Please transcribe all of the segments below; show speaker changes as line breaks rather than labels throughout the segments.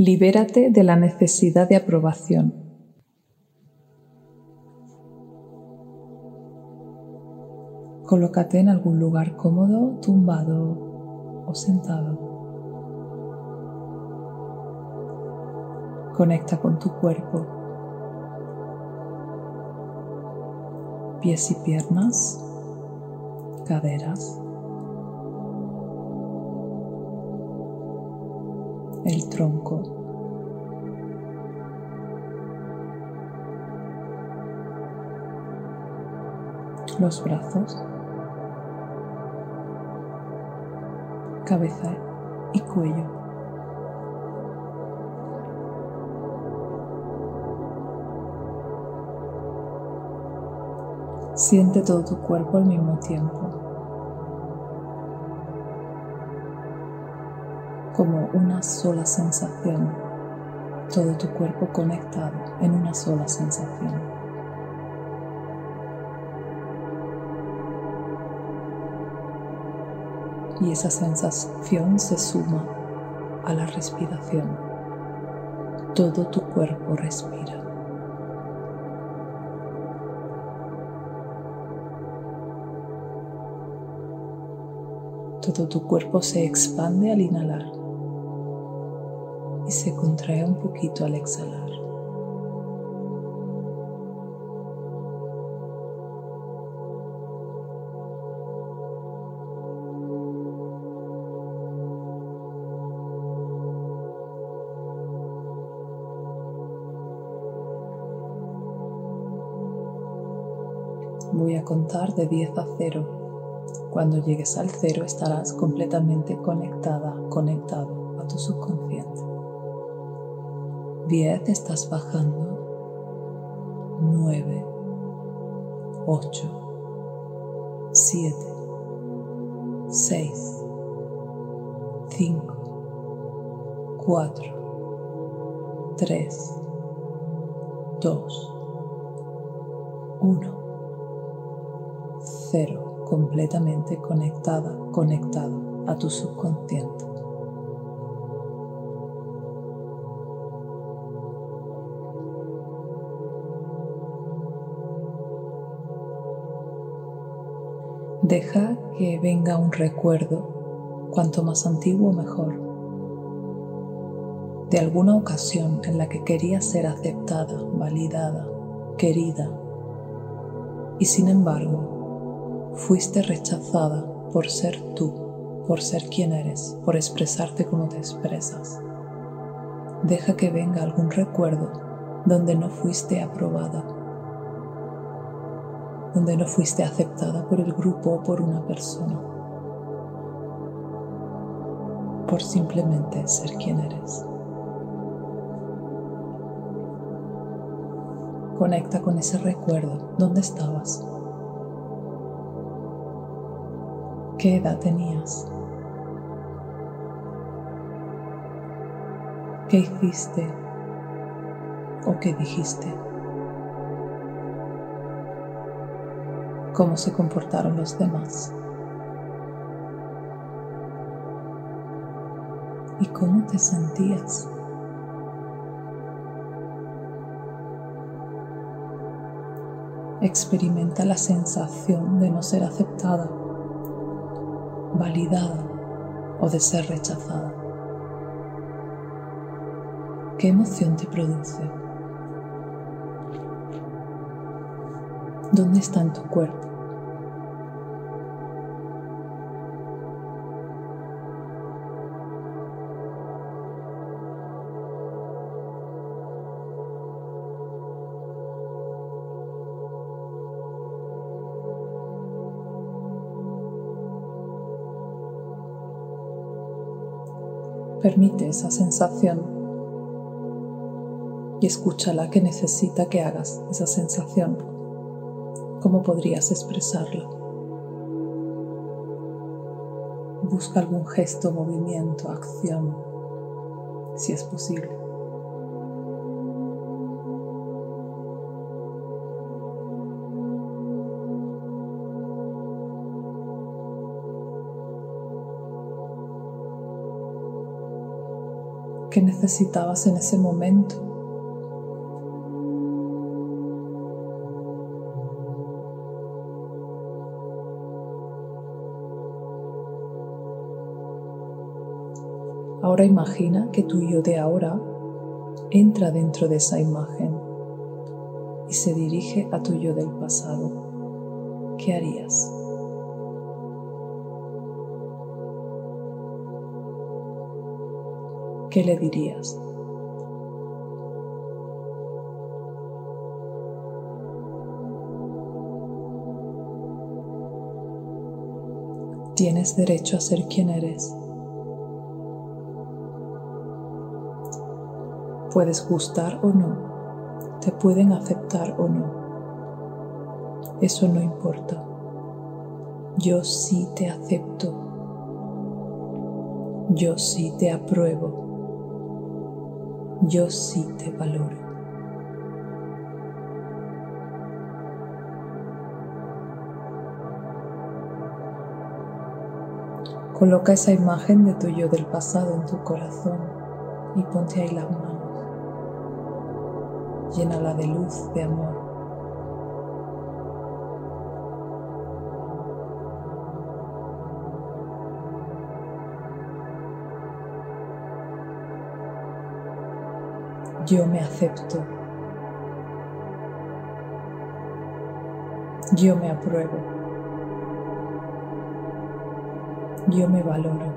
Libérate de la necesidad de aprobación. Colócate en algún lugar cómodo, tumbado o sentado. Conecta con tu cuerpo. Pies y piernas, caderas, el tronco. Los brazos, cabeza y cuello. Siente todo tu cuerpo al mismo tiempo. Como una sola sensación, todo tu cuerpo conectado en una sola sensación. Y esa sensación se suma a la respiración. Todo tu cuerpo respira. Todo tu cuerpo se expande al inhalar y se contrae un poquito al exhalar. Voy a contar de 10 a 0. Cuando llegues al cero estarás completamente conectada, conectado a tu subconsciente. 10 estás bajando. 9, 8, 7, 6, 5, 4, 3, 2, 1, 0, completamente conectada, conectado a tu subconsciente. Deja que venga un recuerdo, cuanto más antiguo mejor, de alguna ocasión en la que querías ser aceptada, validada, querida, y sin embargo fuiste rechazada por ser tú, por ser quien eres, por expresarte como te expresas. Deja que venga algún recuerdo donde no fuiste aprobada donde no fuiste aceptada por el grupo o por una persona, por simplemente ser quien eres. Conecta con ese recuerdo. ¿Dónde estabas? ¿Qué edad tenías? ¿Qué hiciste o qué dijiste? Cómo se comportaron los demás. ¿Y cómo te sentías? Experimenta la sensación de no ser aceptada, validada o de ser rechazada. ¿Qué emoción te produce? ¿Dónde está en tu cuerpo? Permite esa sensación y escúchala que necesita que hagas esa sensación. ¿Cómo podrías expresarla? Busca algún gesto, movimiento, acción, si es posible. ¿Qué necesitabas en ese momento. Ahora imagina que tu yo de ahora entra dentro de esa imagen y se dirige a tu yo del pasado. ¿Qué harías? ¿Qué le dirías? Tienes derecho a ser quien eres. Puedes gustar o no, te pueden aceptar o no. Eso no importa. Yo sí te acepto. Yo sí te apruebo. Yo sí te valoro. Coloca esa imagen de tu yo del pasado en tu corazón y ponte ahí las manos llénala de luz, de amor. Yo me acepto. Yo me apruebo. Yo me valoro.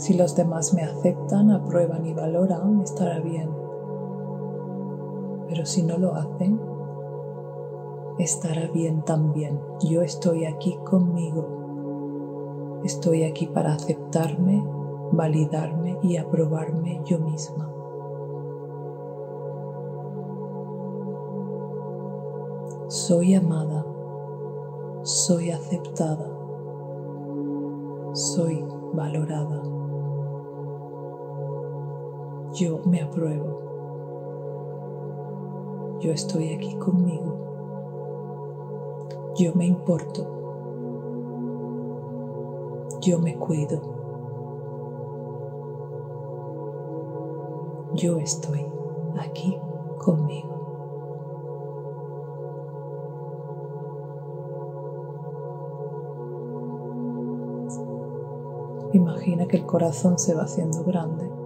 Si los demás me aceptan, aprueban y valoran, estará bien. Pero si no lo hacen, estará bien también. Yo estoy aquí conmigo. Estoy aquí para aceptarme, validarme y aprobarme yo misma. Soy amada, soy aceptada, soy valorada. Yo me apruebo. Yo estoy aquí conmigo. Yo me importo. Yo me cuido. Yo estoy aquí conmigo. Imagina que el corazón se va haciendo grande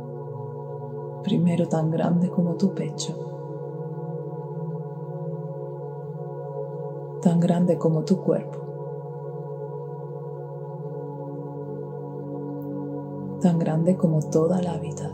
primero tan grande como tu pecho, tan grande como tu cuerpo, tan grande como toda la habitación.